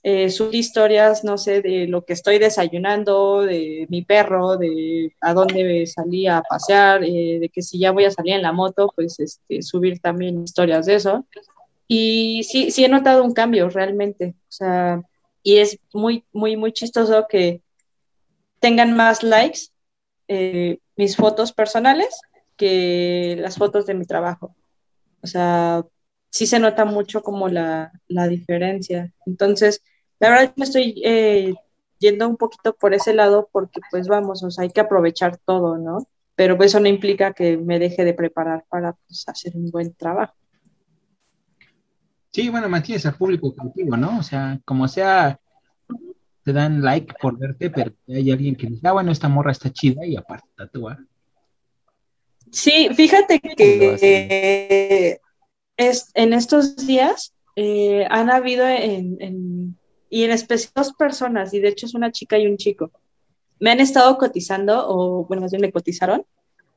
eh, historias, no sé, de lo que estoy desayunando, de mi perro, de a dónde salí a pasear, eh, de que si ya voy a salir en la moto, pues este, subir también historias de eso. Y sí, sí he notado un cambio realmente. O sea, y es muy, muy, muy chistoso que tengan más likes eh, mis fotos personales que las fotos de mi trabajo. O sea, sí se nota mucho como la, la diferencia. Entonces, la verdad me estoy eh, yendo un poquito por ese lado porque pues vamos, o sea, hay que aprovechar todo, ¿no? Pero pues, eso no implica que me deje de preparar para pues, hacer un buen trabajo. Sí, bueno, mantienes al público contigo, ¿no? O sea, como sea, te dan like por verte, pero hay alguien que dice, ah, bueno, esta morra está chida y aparte tatúa. Sí, fíjate que es, en estos días eh, han habido en, y en especial dos personas, y de hecho es una chica y un chico, me han estado cotizando, o bueno, más bien me cotizaron,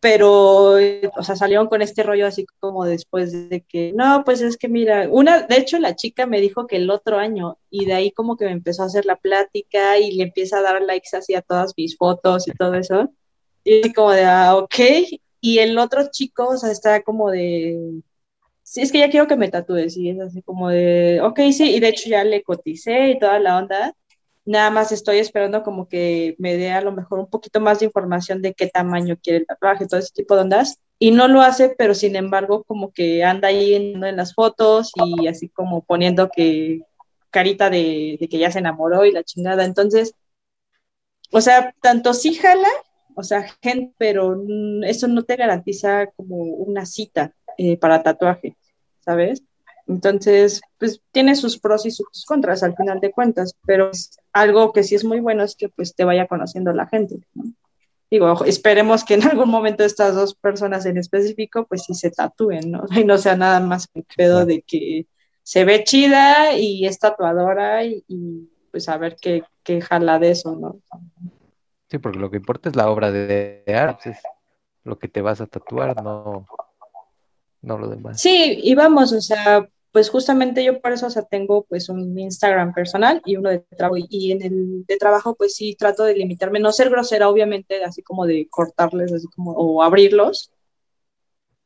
pero, o sea, salieron con este rollo así como después de que, no, pues es que mira, una, de hecho la chica me dijo que el otro año, y de ahí como que me empezó a hacer la plática y le empieza a dar likes así a todas mis fotos y todo eso, y como de, ah, ok, y el otro chico, o sea, está como de, sí, es que ya quiero que me tatúes, y es así como de, ok, sí, y de hecho ya le coticé y toda la onda, nada más estoy esperando como que me dé a lo mejor un poquito más de información de qué tamaño quiere el tatuaje, todo ese tipo de ondas, y no lo hace, pero sin embargo como que anda ahí en, las fotos y así como poniendo que carita de, de que ya se enamoró y la chingada, entonces, o sea, tanto sí jala o sea, gente, pero eso no te garantiza como una cita eh, para tatuaje, ¿sabes? Entonces, pues tiene sus pros y sus contras al final de cuentas, pero algo que sí es muy bueno es que pues te vaya conociendo la gente, ¿no? Digo, esperemos que en algún momento estas dos personas en específico pues sí se tatúen, ¿no? Y no sea nada más un pedo de que se ve chida y es tatuadora y, pues a ver qué, qué jala de eso, ¿no? Sí, porque lo que importa es la obra de, arte, es lo que te vas a tatuar, no, no lo demás. Sí, y vamos, o sea, pues justamente yo por eso, o sea, tengo pues un Instagram personal y uno de trabajo, y en el de trabajo pues sí trato de limitarme, no ser grosera, obviamente, así como de cortarles, así como, o abrirlos,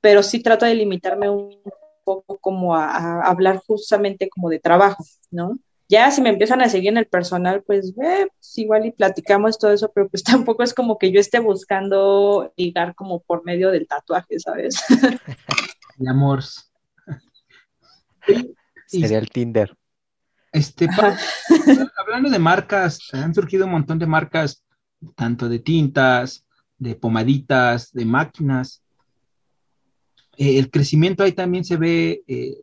pero sí trato de limitarme un poco como a hablar justamente como de trabajo, ¿no? Ya si me empiezan a seguir en el personal, pues, eh, pues, igual y platicamos todo eso, pero pues tampoco es como que yo esté buscando ligar como por medio del tatuaje, ¿sabes? El amor. Sería el Tinder. Este, hablando de marcas, han surgido un montón de marcas, tanto de tintas, de pomaditas, de máquinas. Eh, el crecimiento ahí también se ve eh,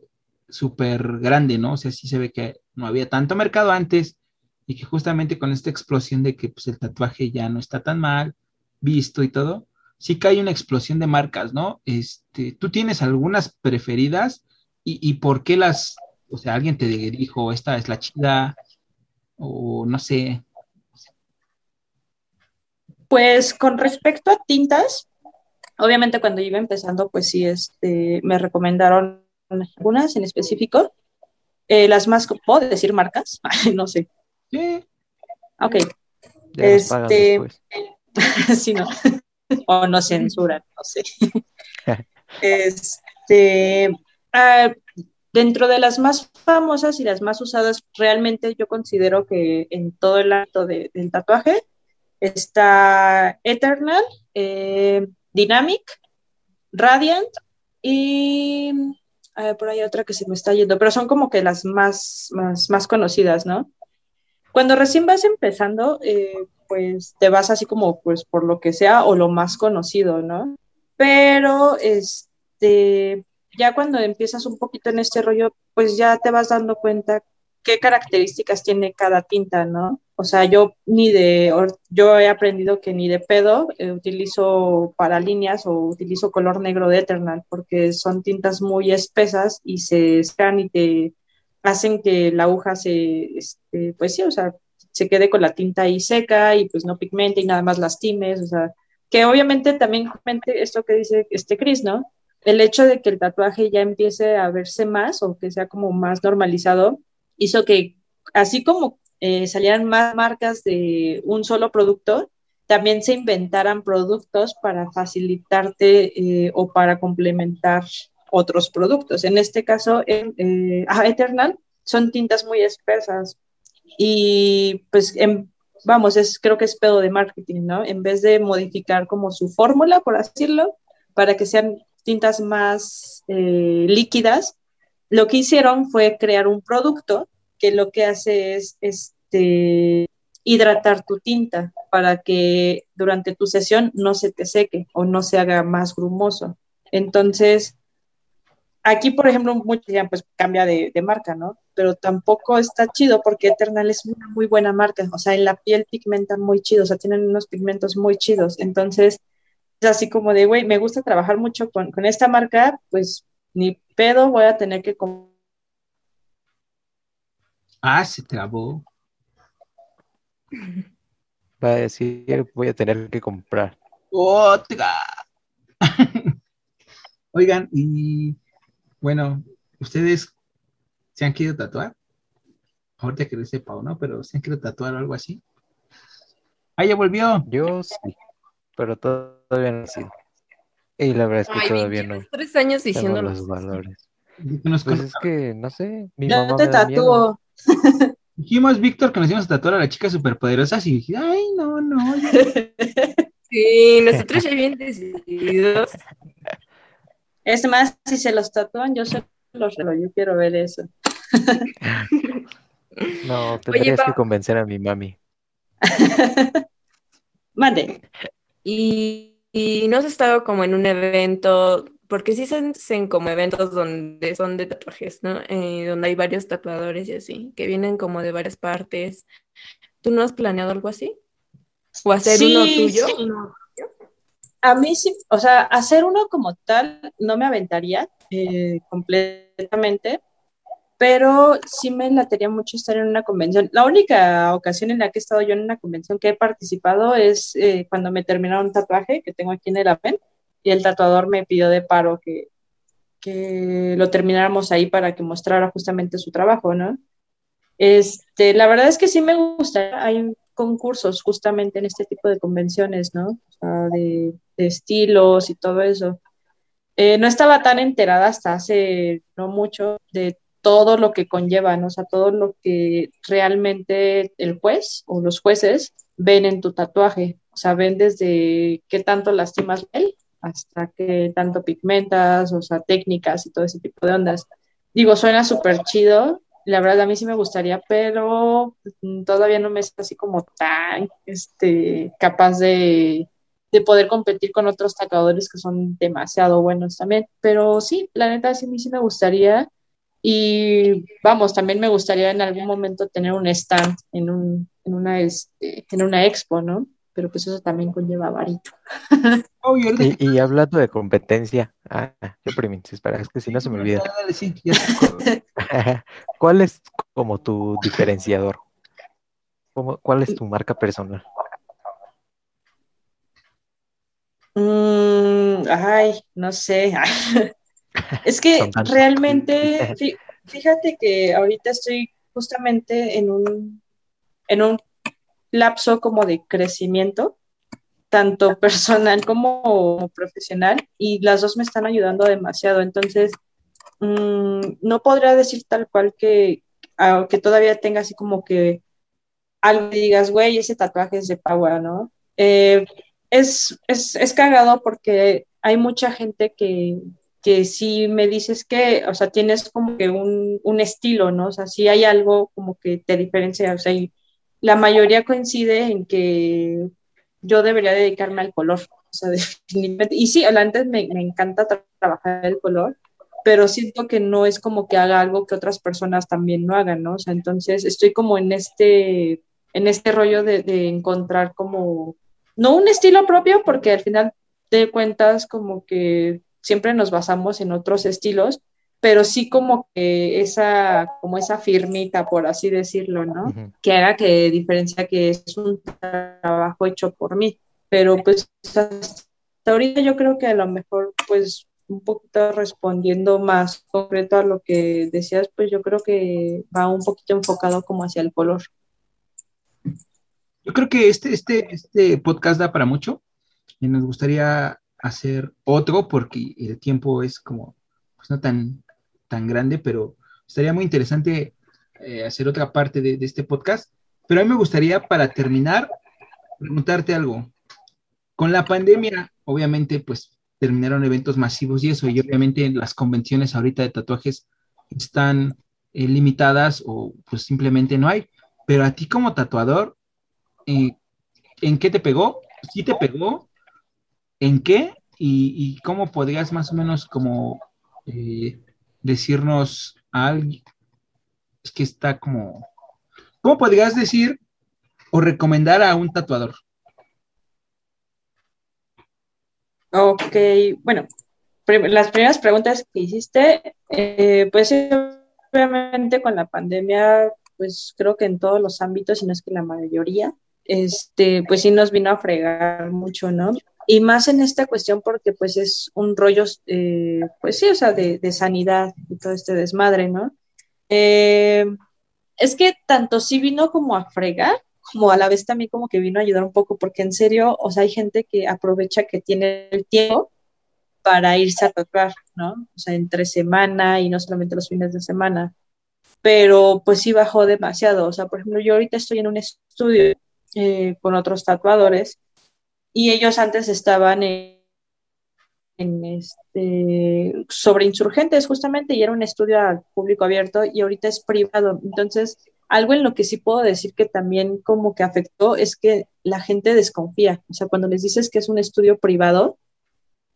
súper grande, ¿no? O sea, sí se ve que no había tanto mercado antes y que justamente con esta explosión de que pues, el tatuaje ya no está tan mal visto y todo, sí que hay una explosión de marcas, ¿no? Este, ¿Tú tienes algunas preferidas y, por qué las, o sea, alguien te dijo, esta es la chida o no sé? Pues con respecto a tintas, obviamente cuando iba empezando, pues sí, este, me recomendaron algunas en específico. Eh, las más, ¿puedo decir marcas? no sé. Sí. Ok. este, sí, no. o no censuran, no sé. este, ah, dentro de las más famosas y las más usadas, realmente yo considero que en todo el acto del tatuaje está Eternal, eh, Dynamic, Radiant y por ahí otra que se me está yendo, pero son como que las más, más, conocidas, ¿no? Cuando recién vas empezando, eh, pues te vas así como pues por lo que sea o lo más conocido, ¿no? Pero este, ya cuando empiezas un poquito en este rollo, pues ya te vas dando cuenta qué características tiene cada tinta, ¿no? O sea, yo ni de, yo he aprendido que ni de pedo eh, utilizo para líneas o utilizo color negro de Eternal porque son tintas muy espesas y se escan y te, hacen que la aguja se, este, pues sí, o sea, se quede con la tinta ahí seca y pues no pigmente y nada más lastimes, o sea, que obviamente también esto que dice este Chris, ¿no? El hecho de que el tatuaje ya empiece a verse más o que sea como más normalizado, hizo que así como eh, salieran más marcas de un solo producto, también se inventaran productos para facilitarte eh, o para complementar otros productos. En este caso, eh, Eternal son tintas muy espesas y pues vamos, es, creo que es pedo de marketing, ¿no? En vez de modificar como su fórmula, por decirlo, para que sean tintas más eh, líquidas, lo que hicieron fue crear un producto que lo que hace es este, hidratar tu tinta para que durante tu sesión no se te seque o no se haga más grumoso. Entonces, aquí, por ejemplo, muchos ya pues cambia de, marca, ¿no? Pero tampoco está chido porque Eternal es una muy buena marca. O sea, en la piel pigmentan muy chido, o sea, tienen unos pigmentos muy chidos. Entonces, es así como de, güey, me gusta trabajar mucho con, con esta marca, pues ni pedo voy a tener que... Ah, se trabó. Va a decir, voy a tener que comprar. Otra. Oigan, y bueno, ¿ustedes se han querido tatuar? Ahorita que lo sepa o no, pero ¿se han querido tatuar o algo así? Ah, ya volvió. Yo sí, pero todavía no ha sido. Y la verdad es que todavía no. Tres años diciendo los valores. Pues es que, no sé, mi ya mamá te tatuó. Dijimos, Víctor, que nos íbamos a tatuar a las chicas superpoderosas y dije, ay, no, no. Sí, nosotros ya bien decididos. Es más, si se los tatúan, yo se los relo, yo quiero ver eso. No, tendrías que convencer a mi mami. Mande. Y, y no has estado como en un evento, porque sí se hacen como eventos donde son de tatuajes, ¿no? Eh, donde hay varios tatuadores y así, que vienen como de varias partes. ¿Tú no has planeado algo así? ¿O hacer Sí, uno tuyo? sí. A mí sí, o sea, hacer uno como tal no me aventaría eh, completamente, pero sí me latería mucho estar en una convención. La única ocasión en la que he estado yo en una convención que he participado es eh, cuando me terminaron un tatuaje que tengo aquí en el APEN y el tatuador me pidió de paro que, que lo termináramos ahí para que mostrara justamente su trabajo, ¿no? Este, la verdad es que sí me gusta, hay concursos justamente en este tipo de convenciones, ¿no? O sea, de, de estilos y todo eso. Eh, no estaba tan enterada hasta hace no mucho de todo lo que conlleva, ¿no? O sea, todo lo que realmente el juez o los jueces ven en tu tatuaje. O sea, ven desde qué tanto lastimas la piel hasta qué tanto pigmentas, o sea, técnicas y todo ese tipo de ondas. Digo, suena súper chido. La verdad, a mí sí me gustaría, pero mm, todavía no me es así como tan este, capaz de, de poder competir con otros tatuadores que son demasiado buenos también. Pero sí, la neta, sí, a mí sí me gustaría. Y vamos, también me gustaría en algún momento tener un stand en, un, en, una, este, en una expo, ¿no? Pero pues eso también conlleva varito. Oh, y hablando de competencia, ah, qué premio, espera, es que si no se me olvida. ¿Cuál es como tu diferenciador? ¿Cómo- ¿Cuál es tu marca personal? Mm, ay, no sé. Es que realmente, fí- fíjate que ahorita estoy justamente en un, en un lapso como de crecimiento, tanto personal como profesional, y las dos me están ayudando demasiado. Entonces, mm, no podría decir tal cual que, aunque todavía tenga así como que algo que digas, güey, ese tatuaje es de Power, ¿no? Eh, es, es, es cagado porque hay mucha gente que, que sí me dices que, o sea, tienes como que un, un estilo, ¿no? O sea, sí hay algo como que te diferencia, o sea, y la mayoría coincide en que yo debería dedicarme al color, o sea, definitivamente, y sí, antes me, me encanta tra- trabajar el color, pero siento que no es como que haga algo que otras personas también no hagan, ¿no? O sea, entonces estoy como en este, en este rollo de, de encontrar como, no un estilo propio, porque al final de cuentas como que siempre nos basamos en otros estilos, pero sí como que esa, como esa firmita, por así decirlo, ¿no? Que haga que diferencia que es un trabajo hecho por mí. Pero pues hasta ahorita yo creo que a lo mejor, pues un poquito respondiendo más concreto a lo que decías, pues yo creo que va un poquito enfocado como hacia el color. Yo creo que este, este, este podcast da para mucho y nos gustaría hacer otro porque el tiempo es como, pues no tan, tan grande, pero estaría muy interesante eh, hacer otra parte de, este podcast. Pero a mí me gustaría, para terminar, preguntarte algo. Con la pandemia, obviamente, pues terminaron eventos masivos y eso, y obviamente las convenciones ahorita de tatuajes están eh, limitadas o pues simplemente no hay. Pero a ti como tatuador, eh, ¿en qué te pegó? ¿Sí te pegó? ¿En qué? ¿Y, cómo podrías más o menos como eh, decirnos a alguien? Es que está como... ¿Cómo podrías decir o recomendar a un tatuador? Ok, bueno, las primeras preguntas que hiciste, eh, pues obviamente con la pandemia, pues creo que en todos los ámbitos, si no es que la mayoría, este, pues sí nos vino a fregar mucho, ¿no? Y más en esta cuestión porque pues es un rollo, eh, pues sí, o sea, de, de, sanidad y todo este desmadre, ¿no? Eh, es que tanto sí vino como a fregar, como a la vez también como que vino a ayudar un poco, porque en serio, o sea, hay gente que aprovecha que tiene el tiempo para irse a tatuar, ¿no? O sea, entre semana y no solamente los fines de semana, pero pues sí bajó demasiado, o sea, por ejemplo, yo ahorita estoy en un estudio eh, con otros tatuadores y ellos antes estaban en, este, sobre insurgentes justamente y era un estudio al público abierto y ahorita es privado, entonces algo en lo que sí puedo decir que también como que afectó es que la gente desconfía. O sea, cuando les dices que es un estudio privado,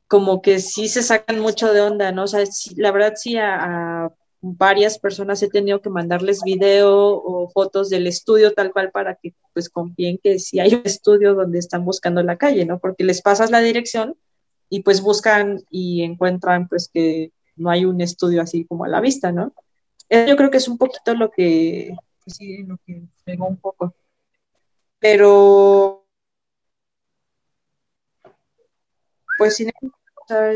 como que sí se sacan mucho de onda, ¿no? O sea, sí, la verdad sí a, varias personas he tenido que mandarles video o fotos del estudio tal cual para que pues confíen que sí hay un estudio donde están buscando la calle, ¿no? Porque les pasas la dirección y pues buscan y encuentran pues que no hay un estudio así como a la vista, ¿no? Yo creo que es un poquito lo que, pues sí, lo que pegó un poco. Pero, pues sin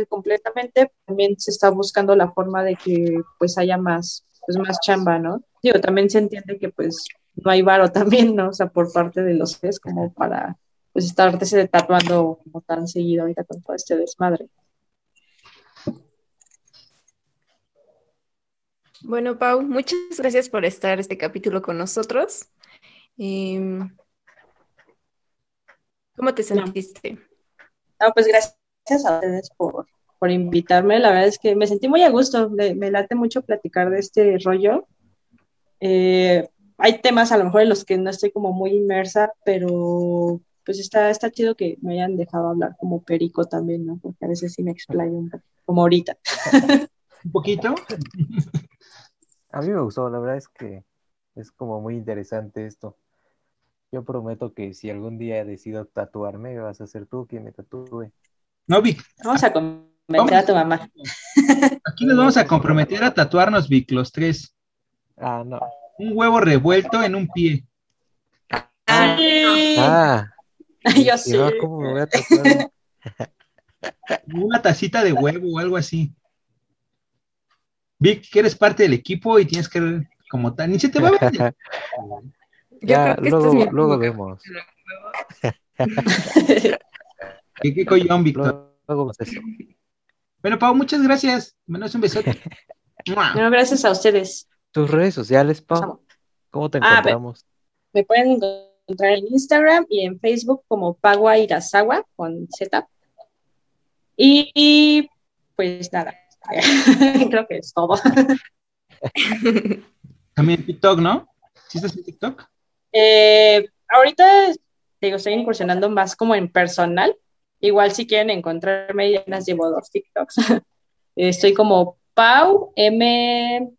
completamente, también se está buscando la forma de que pues haya más, pues más chamba, ¿no? Digo, también se entiende que pues no hay varo también, ¿no? O sea, por parte de los tres como para pues estarse tatuando como tan seguido ahorita con todo este desmadre. Bueno, Pau, muchas gracias por estar este capítulo con nosotros. Eh, ¿Cómo te sentiste? No, pues gracias a ustedes por, por, invitarme. La verdad es que me sentí muy a gusto. Me, me late mucho platicar de este rollo. Eh, hay temas a lo mejor en los que no estoy como muy inmersa, pero pues está, está chido que me hayan dejado hablar como perico también, ¿no? Porque a veces sí me explayo un poco, como ahorita. ¿Un poquito? A mí me gustó, la verdad es que es como muy interesante esto. Yo prometo que si algún día decido tatuarme, vas a ser tú quien me tatúe. No, Vic. Vamos a convencer a tu mamá. Aquí nos vamos a comprometer a tatuarnos, Vic, los tres. Ah, no. Un huevo revuelto en un pie. Ay. Ah, Yo sí. ¿Cómo me voy a tatuar? Una tacita de huevo o algo así. Vic, que eres parte del equipo y tienes que como tal, ni se te va a ver. ya, luego, es luego vemos. ¿Qué, qué collón, Víctor? Luego eso. Bueno, Pau, muchas gracias. Menos un besote. no, gracias a ustedes. Tus redes sociales, Pau. ¿Cómo te Ah, encontramos? Me, me pueden encontrar en Instagram y en Facebook como Pagua Irasawa con Z. Y, y pues nada, creo que es todo. También TikTok, ¿no? ¿Sí estás en TikTok? Eh, ahorita digo, estoy incursionando más como en personal. Igual si quieren encontrarme, ya las llevo dos TikToks. Estoy como Pau M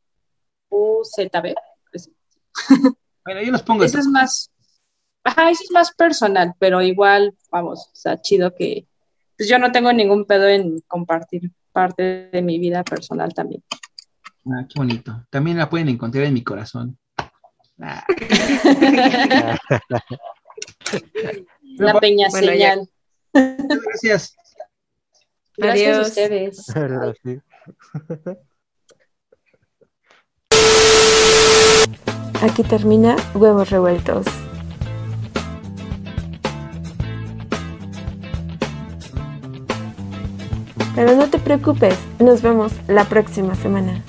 U Z B. Bueno, yo los pongo. Eso es más, ajá, eso es más personal, pero igual, vamos, o sea, chido que pues yo no tengo ningún pedo en compartir parte de mi vida personal también. Ah, qué bonito. También la pueden encontrar en mi corazón. Ah. La peña Bueno, ya. señal. Muchas gracias. Gracias Adiós. a ustedes. Aquí termina Huevos Revueltos. Pero no te preocupes, nos vemos la próxima semana.